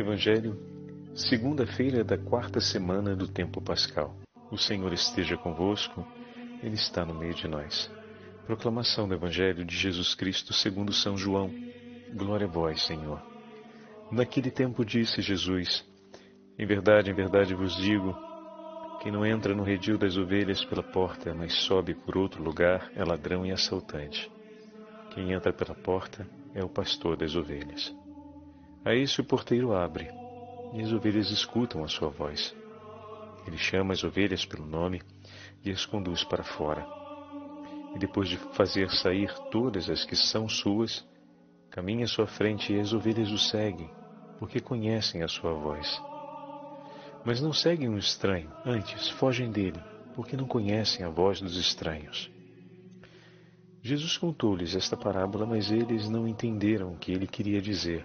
Evangelho, segunda-feira da quarta semana do tempo pascal. O Senhor esteja convosco, Ele está no meio de nós. Proclamação do Evangelho de Jesus Cristo segundo São João. Glória a vós, Senhor. Naquele tempo disse Jesus: Em verdade, em verdade vos digo, quem não entra no redil das ovelhas pela porta, mas sobe por outro lugar, é ladrão e assaltante. Quem entra pela porta é o pastor das ovelhas. A isso o porteiro abre, e as ovelhas escutam a sua voz. Ele chama as ovelhas pelo nome e as conduz para fora. E depois de fazer sair todas as que são suas, caminha à sua frente e as ovelhas o seguem, porque conhecem a sua voz. Mas não seguem um estranho, antes fogem dele, porque não conhecem a voz dos estranhos. Jesus contou-lhes esta parábola, mas eles não entenderam o que ele queria dizer.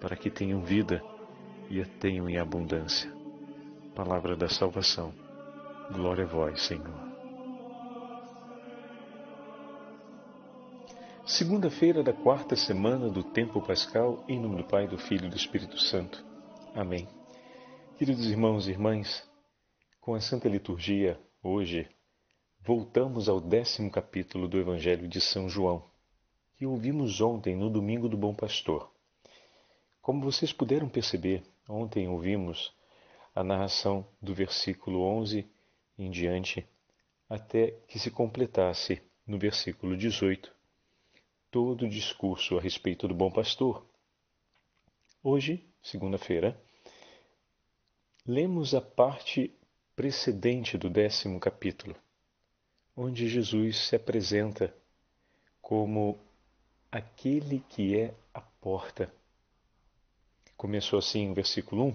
para que tenham vida e a tenham em abundância. Palavra da salvação. Glória a vós, Senhor. Segunda-feira da quarta semana do tempo pascal, em nome do Pai, do Filho e do Espírito Santo. Amém. Queridos irmãos e irmãs, com a Santa Liturgia, hoje, voltamos ao décimo capítulo do Evangelho de São João, que ouvimos ontem no Domingo do Bom Pastor. Como vocês puderam perceber, ontem ouvimos a narração do versículo 11 em diante, até que se completasse no versículo 18 todo o discurso a respeito do bom pastor. Hoje, segunda-feira, lemos a parte precedente do décimo capítulo, onde Jesus se apresenta como aquele que é a porta Começou assim o versículo 1.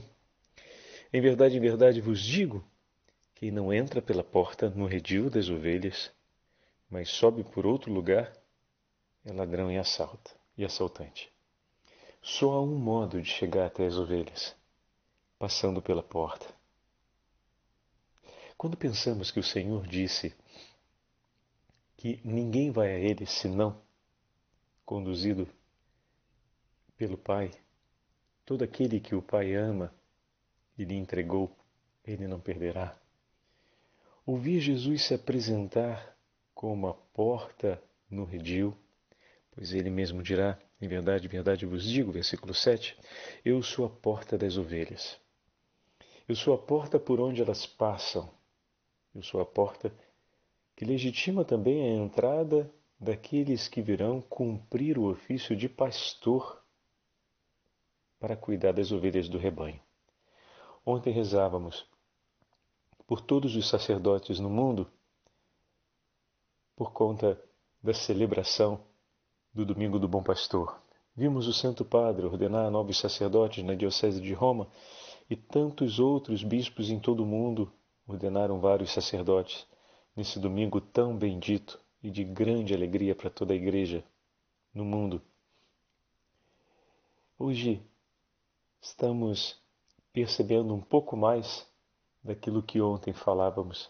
Em verdade, em verdade vos digo: quem não entra pela porta no redil das ovelhas, mas sobe por outro lugar, é ladrão e assalta e assaltante. Só há um modo de chegar até as ovelhas, passando pela porta. Quando pensamos que o Senhor disse que ninguém vai a Ele senão conduzido pelo Pai, Todo aquele que o Pai ama e lhe entregou, ele não perderá. Ouvir Jesus se apresentar como a porta no redil, pois ele mesmo dirá, em verdade, verdade vos digo, versículo 7, eu sou a porta das ovelhas. Eu sou a porta por onde elas passam. Eu sou a porta que legitima também a entrada daqueles que virão cumprir o ofício de pastor para cuidar das ovelhas do rebanho. Ontem rezávamos por todos os sacerdotes no mundo por conta da celebração do Domingo do Bom Pastor. Vimos o Santo Padre ordenar novos sacerdotes na Diocese de Roma e tantos outros bispos em todo o mundo ordenaram vários sacerdotes nesse domingo tão bendito e de grande alegria para toda a Igreja no mundo. Hoje estamos percebendo um pouco mais daquilo que ontem falávamos.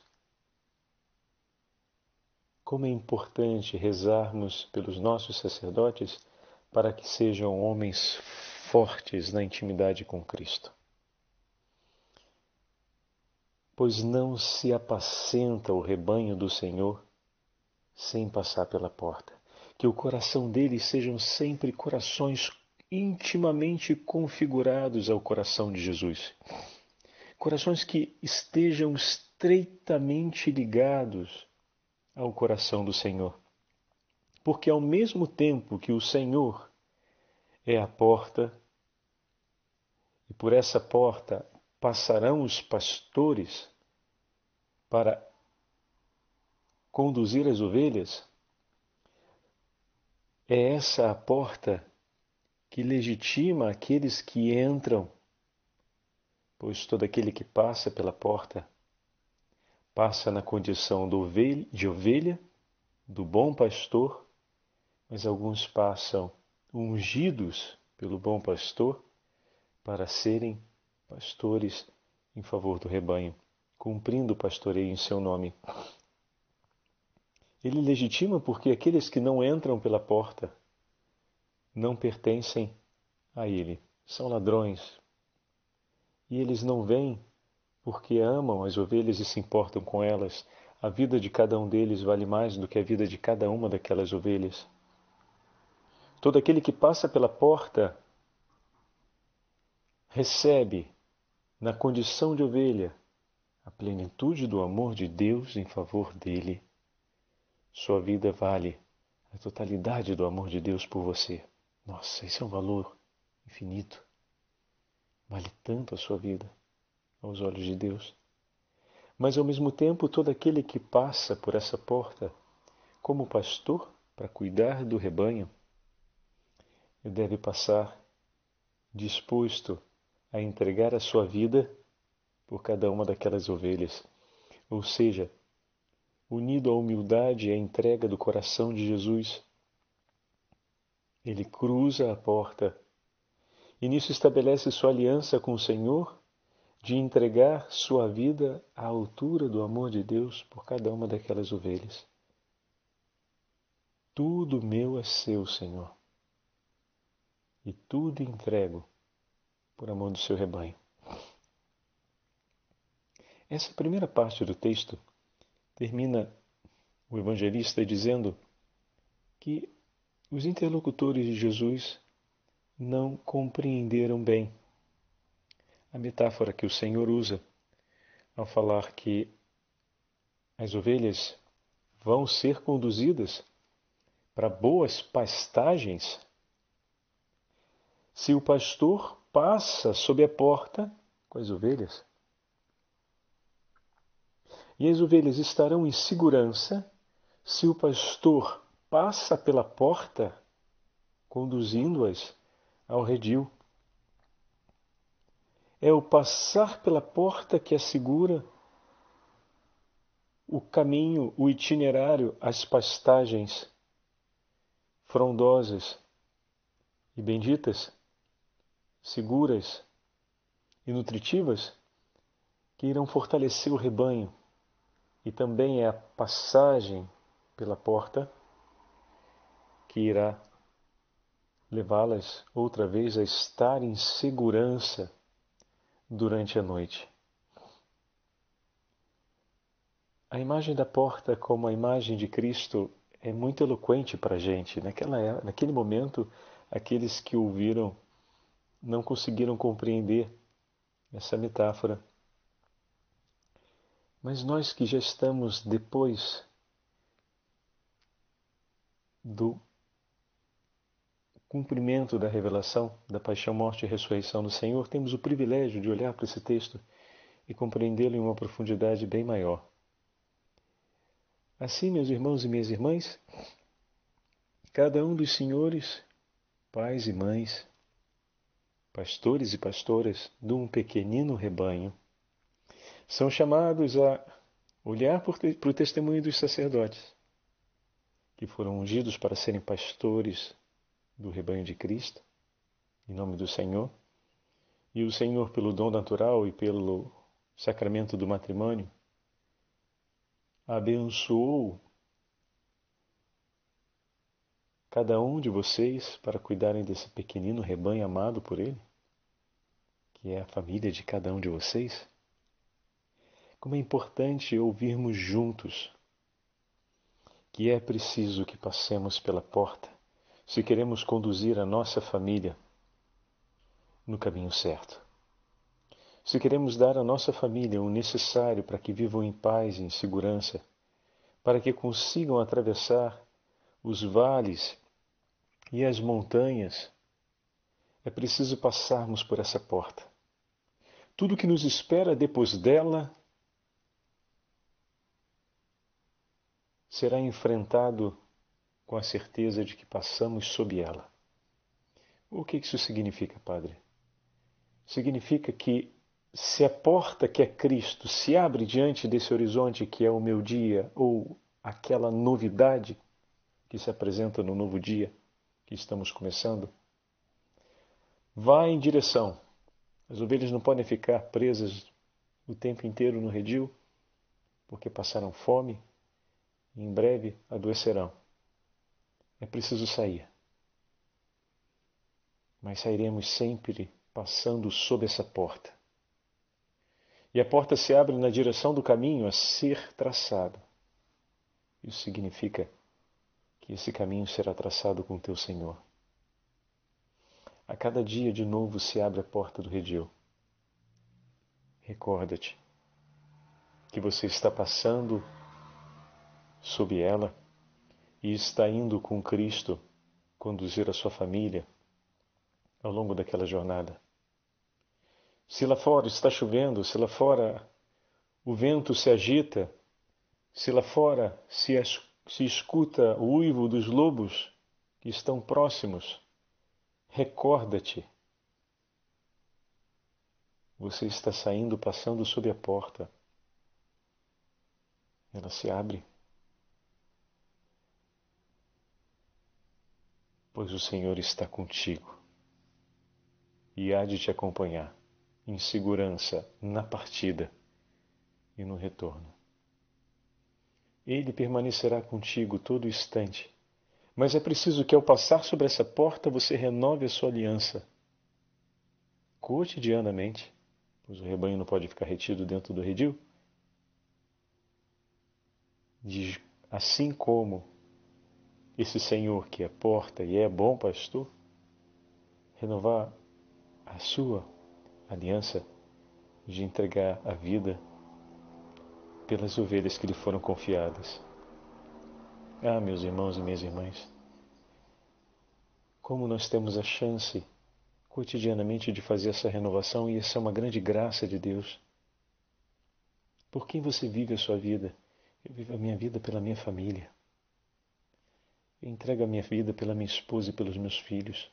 Como é importante rezarmos pelos nossos sacerdotes para que sejam homens fortes na intimidade com Cristo. Pois não se apacenta o rebanho do Senhor sem passar pela porta. Que o coração deles sejam sempre corações intimamente configurados ao coração de Jesus. Corações que estejam estreitamente ligados ao coração do Senhor. Porque ao mesmo tempo que o Senhor é a porta, e por essa porta passarão os pastores para conduzir as ovelhas, é essa a porta que legitima aqueles que entram pois todo aquele que passa pela porta passa na condição de ovelha, do bom pastor, mas alguns passam ungidos pelo bom pastor para serem pastores em favor do rebanho, cumprindo o pastoreio em seu nome. Ele legitima porque aqueles que não entram pela porta não pertencem a ele, são ladrões. E eles não vêm porque amam as ovelhas e se importam com elas. A vida de cada um deles vale mais do que a vida de cada uma daquelas ovelhas. Todo aquele que passa pela porta recebe, na condição de ovelha, a plenitude do amor de Deus em favor dele. Sua vida vale a totalidade do amor de Deus por você. Nossa, esse é um valor infinito. Vale tanto a sua vida aos olhos de Deus. Mas ao mesmo tempo, todo aquele que passa por essa porta como pastor para cuidar do rebanho, deve passar disposto a entregar a sua vida por cada uma daquelas ovelhas. Ou seja, unido à humildade e à entrega do coração de Jesus, ele cruza a porta e nisso estabelece sua aliança com o Senhor de entregar sua vida à altura do amor de Deus por cada uma daquelas ovelhas. Tudo meu é seu, Senhor, e tudo entrego por amor do seu rebanho. Essa primeira parte do texto termina o evangelista dizendo que os interlocutores de Jesus não compreenderam bem a metáfora que o Senhor usa ao falar que as ovelhas vão ser conduzidas para boas pastagens se o pastor passa sob a porta com as ovelhas. E as ovelhas estarão em segurança se o pastor passa pela porta conduzindo-as ao redil. É o passar pela porta que assegura o caminho, o itinerário, as pastagens frondosas e benditas, seguras e nutritivas que irão fortalecer o rebanho. E também é a passagem pela porta que irá levá-las outra vez a estar em segurança durante a noite. A imagem da porta como a imagem de Cristo é muito eloquente para a gente. Naquela, naquele momento, aqueles que ouviram não conseguiram compreender essa metáfora. Mas nós que já estamos depois do cumprimento da revelação da paixão, morte e ressurreição do Senhor, temos o privilégio de olhar para esse texto e compreendê-lo em uma profundidade bem maior. Assim, meus irmãos e minhas irmãs, cada um dos senhores, pais e mães, pastores e pastoras de um pequenino rebanho, são chamados a olhar para o testemunho dos sacerdotes, que foram ungidos para serem pastores do rebanho de Cristo, em nome do Senhor, e o Senhor, pelo dom natural e pelo sacramento do matrimônio, abençoou cada um de vocês para cuidarem desse pequenino rebanho amado por Ele, que é a família de cada um de vocês. Como é importante ouvirmos juntos que é preciso que passemos pela porta se queremos conduzir a nossa família no caminho certo. Se queremos dar à nossa família o necessário para que vivam em paz e em segurança, para que consigam atravessar os vales e as montanhas, é preciso passarmos por essa porta. Tudo que nos espera depois dela será enfrentado com a certeza de que passamos sob ela. O que isso significa, Padre? Significa que se a porta que é Cristo se abre diante desse horizonte que é o meu dia ou aquela novidade que se apresenta no novo dia que estamos começando, vá em direção. As ovelhas não podem ficar presas o tempo inteiro no redil, porque passaram fome e em breve adoecerão. É preciso sair. Mas sairemos sempre passando sob essa porta. E a porta se abre na direção do caminho a ser traçado. Isso significa que esse caminho será traçado com teu Senhor. A cada dia de novo se abre a porta do redil. Recorda-te que você está passando sob ela e está indo com Cristo conduzir a sua família ao longo daquela jornada. Se lá fora está chovendo, se lá fora o vento se agita, se lá fora se, se escuta o uivo dos lobos que estão próximos, recorda-te. Você está saindo, passando sob a porta. Ela se abre. Pois o Senhor está contigo e há de te acompanhar em segurança na partida e no retorno. Ele permanecerá contigo todo instante, mas é preciso que ao passar sobre essa porta você renove a sua aliança cotidianamente, pois o rebanho não pode ficar retido dentro do redil. Assim como esse Senhor que é porta e é bom pastor, renovar a sua aliança de entregar a vida pelas ovelhas que lhe foram confiadas. Ah, meus irmãos e minhas irmãs, como nós temos a chance cotidianamente de fazer essa renovação e essa é uma grande graça de Deus. Por quem você vive a sua vida? Eu vivo a minha vida pela minha família. Entrego a minha vida pela minha esposa e pelos meus filhos.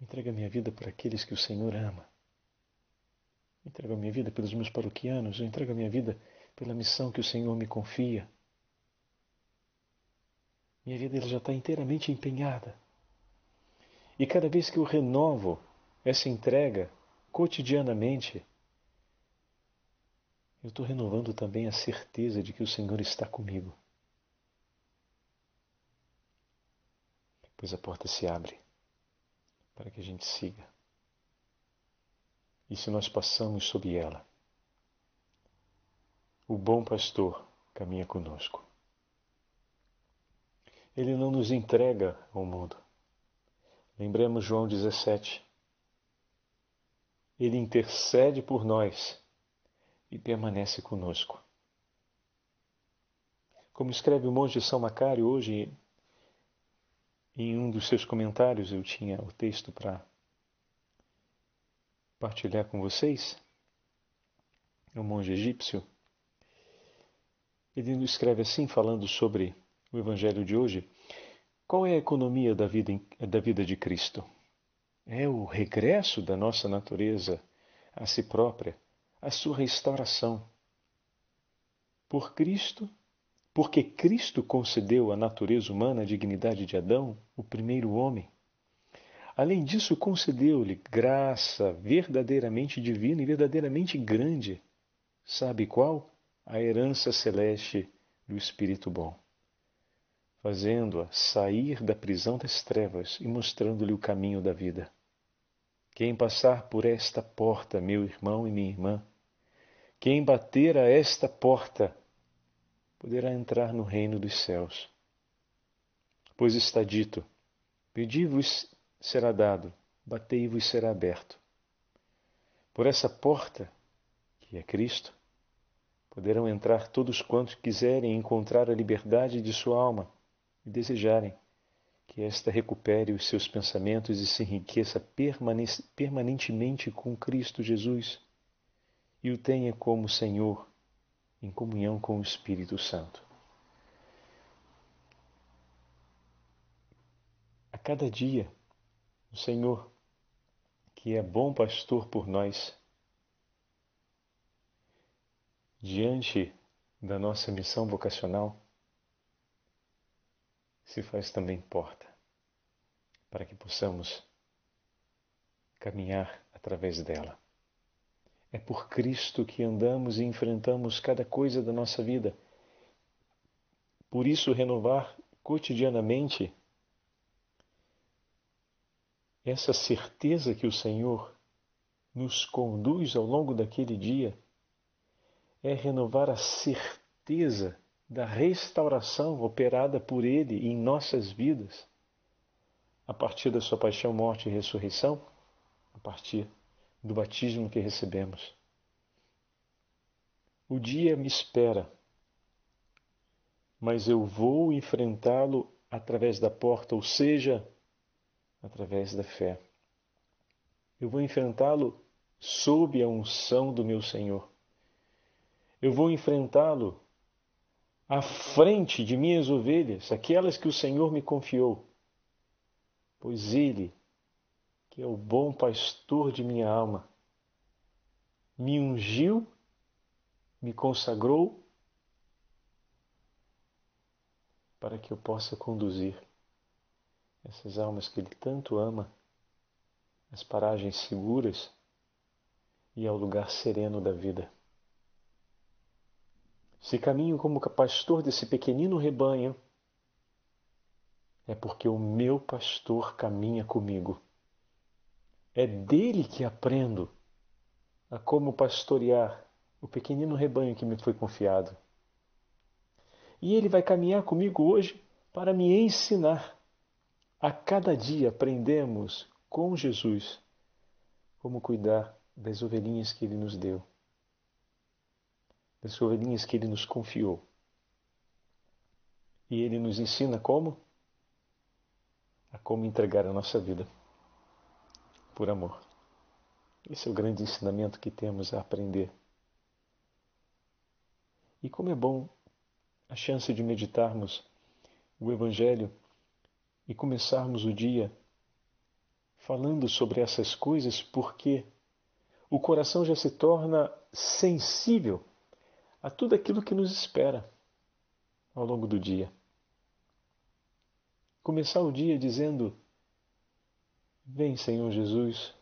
Entrego a minha vida por aqueles que o Senhor ama. Entrego a minha vida pelos meus paroquianos. Entrego a minha vida pela missão que o Senhor me confia. Minha vida já está inteiramente empenhada. E cada vez que eu renovo essa entrega cotidianamente, eu estou renovando também a certeza de que o Senhor está comigo. Pois a porta se abre para que a gente siga. E se nós passamos sob ela, o bom pastor caminha conosco. Ele não nos entrega ao mundo. Lembremos João 17. Ele intercede por nós e permanece conosco. Como escreve o monge São Macário hoje em um dos seus comentários eu tinha o texto para partilhar com vocês. É um monge egípcio. Ele nos escreve assim, falando sobre o Evangelho de hoje. Qual é a economia da vida, da vida de Cristo? É o regresso da nossa natureza a si própria, a sua restauração. Por Cristo porque Cristo concedeu à natureza humana a dignidade de Adão, o primeiro homem. Além disso, concedeu-lhe graça verdadeiramente divina e verdadeiramente grande. Sabe qual? A herança celeste do Espírito bom, fazendo-a sair da prisão das trevas e mostrando-lhe o caminho da vida. Quem passar por esta porta, meu irmão e minha irmã, quem bater a esta porta, poderá entrar no reino dos céus. Pois está dito: Pedi-vos será dado, batei-vos será aberto. Por essa porta, que é Cristo, poderão entrar todos quantos quiserem encontrar a liberdade de sua alma e desejarem que esta recupere os seus pensamentos e se enriqueça permanentemente com Cristo Jesus e o tenha como Senhor em comunhão com o Espírito Santo. A cada dia, o Senhor, que é bom pastor por nós, diante da nossa missão vocacional, se faz também porta para que possamos caminhar através dela. É por Cristo que andamos e enfrentamos cada coisa da nossa vida. Por isso, renovar cotidianamente essa certeza que o Senhor nos conduz ao longo daquele dia é renovar a certeza da restauração operada por Ele em nossas vidas, a partir da Sua paixão, morte e ressurreição, a partir do batismo que recebemos. O dia me espera, mas eu vou enfrentá-lo através da porta, ou seja, através da fé. Eu vou enfrentá-lo sob a unção do meu Senhor. Eu vou enfrentá-lo à frente de minhas ovelhas, aquelas que o Senhor me confiou, pois Ele, que é o bom pastor de minha alma, me ungiu, me consagrou para que eu possa conduzir essas almas que Ele tanto ama às paragens seguras e ao lugar sereno da vida. Se caminho como pastor desse pequenino rebanho, é porque o meu pastor caminha comigo. É dele que aprendo a como pastorear o pequenino rebanho que me foi confiado. E ele vai caminhar comigo hoje para me ensinar. A cada dia aprendemos com Jesus como cuidar das ovelhinhas que ele nos deu, das ovelhinhas que ele nos confiou. E ele nos ensina como? A como entregar a nossa vida por amor. Esse é o grande ensinamento que temos a aprender. E como é bom a chance de meditarmos o Evangelho e começarmos o dia falando sobre essas coisas, porque o coração já se torna sensível a tudo aquilo que nos espera ao longo do dia. Começar o dia dizendo: Vem, Senhor Jesus,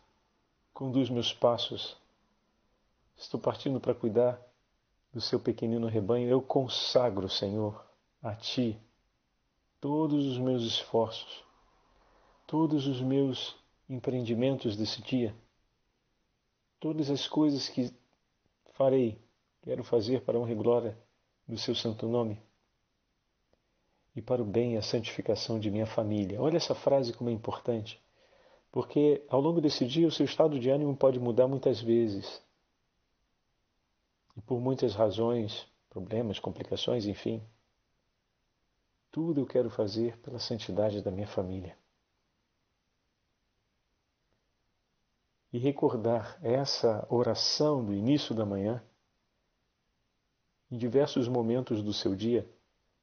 conduz meus passos. Estou partindo para cuidar do seu pequenino rebanho. Eu consagro, Senhor, a Ti todos os meus esforços, todos os meus empreendimentos desse dia, todas as coisas que farei, quero fazer para a honra e glória do seu santo nome e para o bem e a santificação de minha família. Olha essa frase como é importante. Porque ao longo desse dia o seu estado de ânimo pode mudar muitas vezes. E por muitas razões, problemas, complicações, enfim. Tudo eu quero fazer pela santidade da minha família. E recordar essa oração do início da manhã, em diversos momentos do seu dia,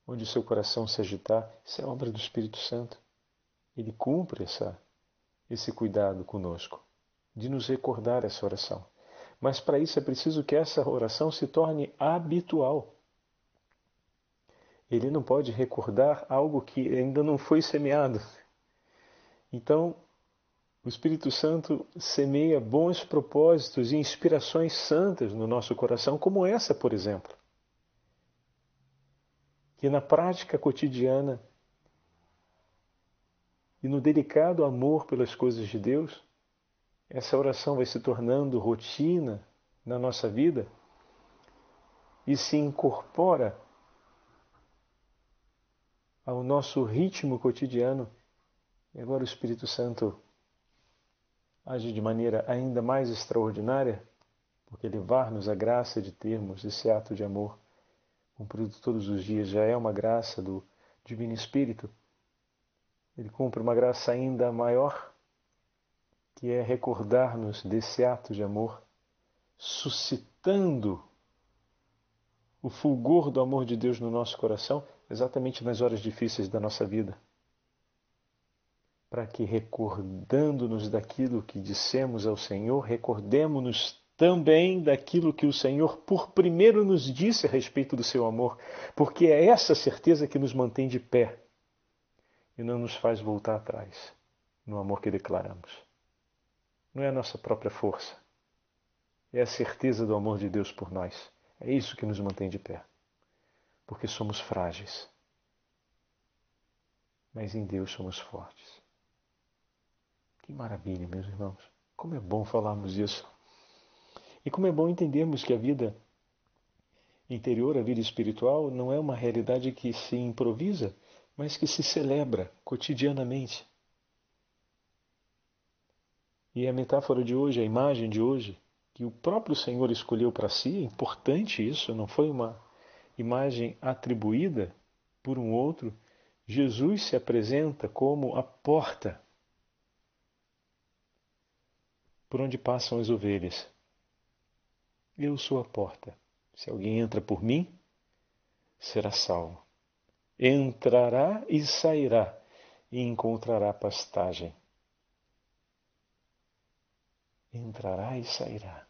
onde o seu coração se agitar, isso é obra do Espírito Santo. Ele cumpre essa esse cuidado conosco, de nos recordar essa oração. Mas para isso é preciso que essa oração se torne habitual. Ele não pode recordar algo que ainda não foi semeado. Então, o Espírito Santo semeia bons propósitos e inspirações santas no nosso coração, como essa, por exemplo. Que na prática cotidiana e no delicado amor pelas coisas de Deus, essa oração vai se tornando rotina na nossa vida e se incorpora ao nosso ritmo cotidiano. E agora o Espírito Santo age de maneira ainda mais extraordinária, porque levar-nos a graça de termos esse ato de amor cumprido todos os dias já é uma graça do Divino Espírito ele cumpre uma graça ainda maior, que é recordar-nos desse ato de amor, suscitando o fulgor do amor de Deus no nosso coração, exatamente nas horas difíceis da nossa vida. para que, recordando-nos daquilo que dissemos ao Senhor, recordemos-nos também daquilo que o Senhor por primeiro nos disse a respeito do seu amor, porque é essa certeza que nos mantém de pé e não nos faz voltar atrás no amor que declaramos. Não é a nossa própria força, é a certeza do amor de Deus por nós. É isso que nos mantém de pé, porque somos frágeis, mas em Deus somos fortes. Que maravilha, meus irmãos. Como é bom falarmos isso. E como é bom entendermos que a vida interior, a vida espiritual, não é uma realidade que se improvisa, mas que se celebra cotidianamente. E a metáfora de hoje, a imagem de hoje, que o próprio Senhor escolheu para si, é importante isso, não foi uma imagem atribuída por um outro. Jesus se apresenta como a porta por onde passam as ovelhas. Eu sou a porta. Se alguém entra por mim, será salvo. Entrará e sairá e encontrará pastagem. Entrará e sairá.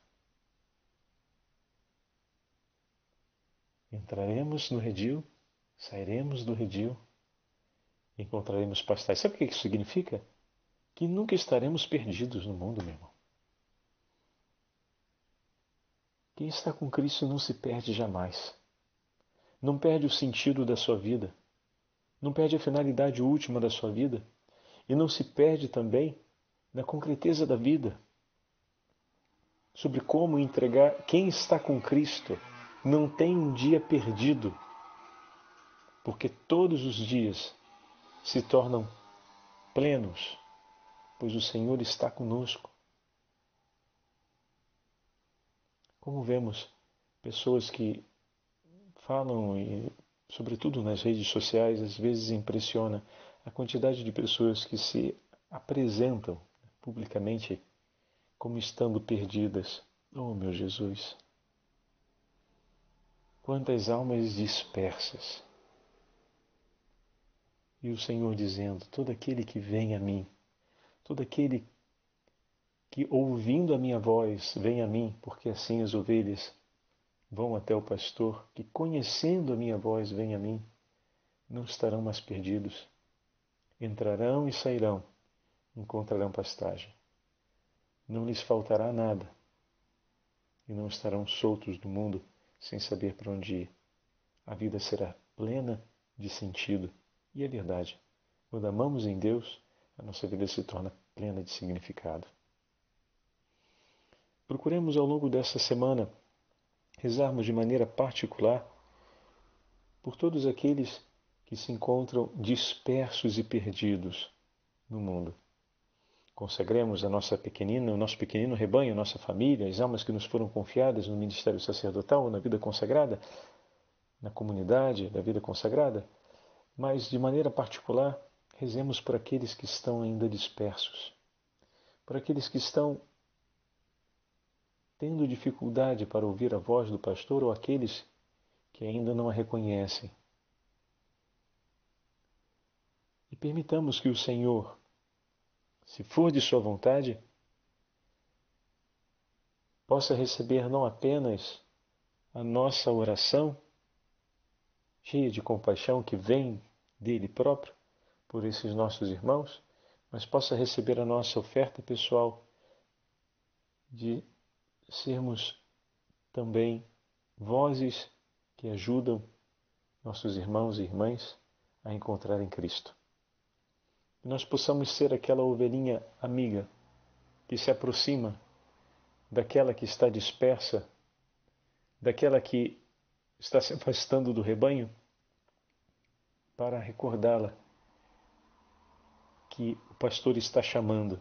Entraremos no redil, sairemos do redil, encontraremos pastagem. Sabe o que isso significa? Que nunca estaremos perdidos no mundo, meu irmão. Quem está com Cristo não se perde jamais. Não perde o sentido da sua vida. Não perde a finalidade última da sua vida. E não se perde também na concreteza da vida. Sobre como entregar. Quem está com Cristo não tem um dia perdido. Porque todos os dias se tornam plenos, pois o Senhor está conosco. Como vemos pessoas que falam, e, sobretudo nas redes sociais, às vezes impressiona a quantidade de pessoas que se apresentam publicamente como estando perdidas. Oh, meu Jesus! Quantas almas dispersas! E o Senhor dizendo: todo aquele que vem a mim, todo aquele que ouvindo a minha voz vem a mim, porque assim as ovelhas vão até o pastor, que conhecendo a minha voz vem a mim, não estarão mais perdidos. Entrarão e sairão, encontrarão pastagem. Não lhes faltará nada, e não estarão soltos do mundo sem saber para onde ir. A vida será plena de sentido, e é verdade. Quando amamos em Deus, a nossa vida se torna plena de significado. Procuremos ao longo dessa semana rezarmos de maneira particular por todos aqueles que se encontram dispersos e perdidos no mundo. Consagremos a nossa pequenina, o nosso pequenino rebanho, a nossa família, as almas que nos foram confiadas no ministério sacerdotal, na vida consagrada, na comunidade da vida consagrada, mas de maneira particular, rezemos por aqueles que estão ainda dispersos, por aqueles que estão tendo dificuldade para ouvir a voz do pastor ou aqueles que ainda não a reconhecem. E permitamos que o Senhor, se for de Sua vontade, possa receber não apenas a nossa oração, cheia de compaixão que vem dele próprio por esses nossos irmãos, mas possa receber a nossa oferta pessoal de sermos também vozes que ajudam nossos irmãos e irmãs a encontrar em Cristo. Que nós possamos ser aquela ovelhinha amiga que se aproxima daquela que está dispersa, daquela que está se afastando do rebanho, para recordá-la que o pastor está chamando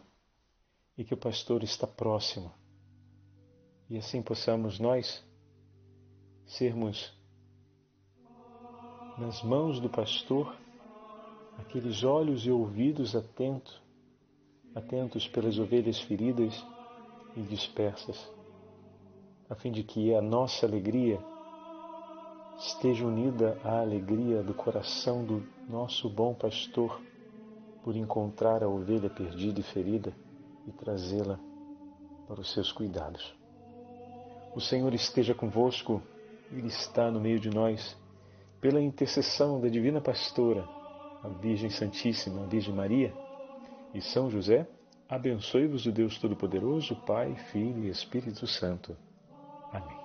e que o pastor está próximo e assim possamos nós sermos nas mãos do pastor aqueles olhos e ouvidos atentos, atentos pelas ovelhas feridas e dispersas, a fim de que a nossa alegria esteja unida à alegria do coração do nosso bom pastor, por encontrar a ovelha perdida e ferida e trazê-la para os seus cuidados. O Senhor esteja convosco, Ele está no meio de nós. Pela intercessão da Divina Pastora, a Virgem Santíssima, a Virgem Maria e São José, abençoe-vos o Deus Todo-Poderoso, Pai, Filho e Espírito Santo. Amém.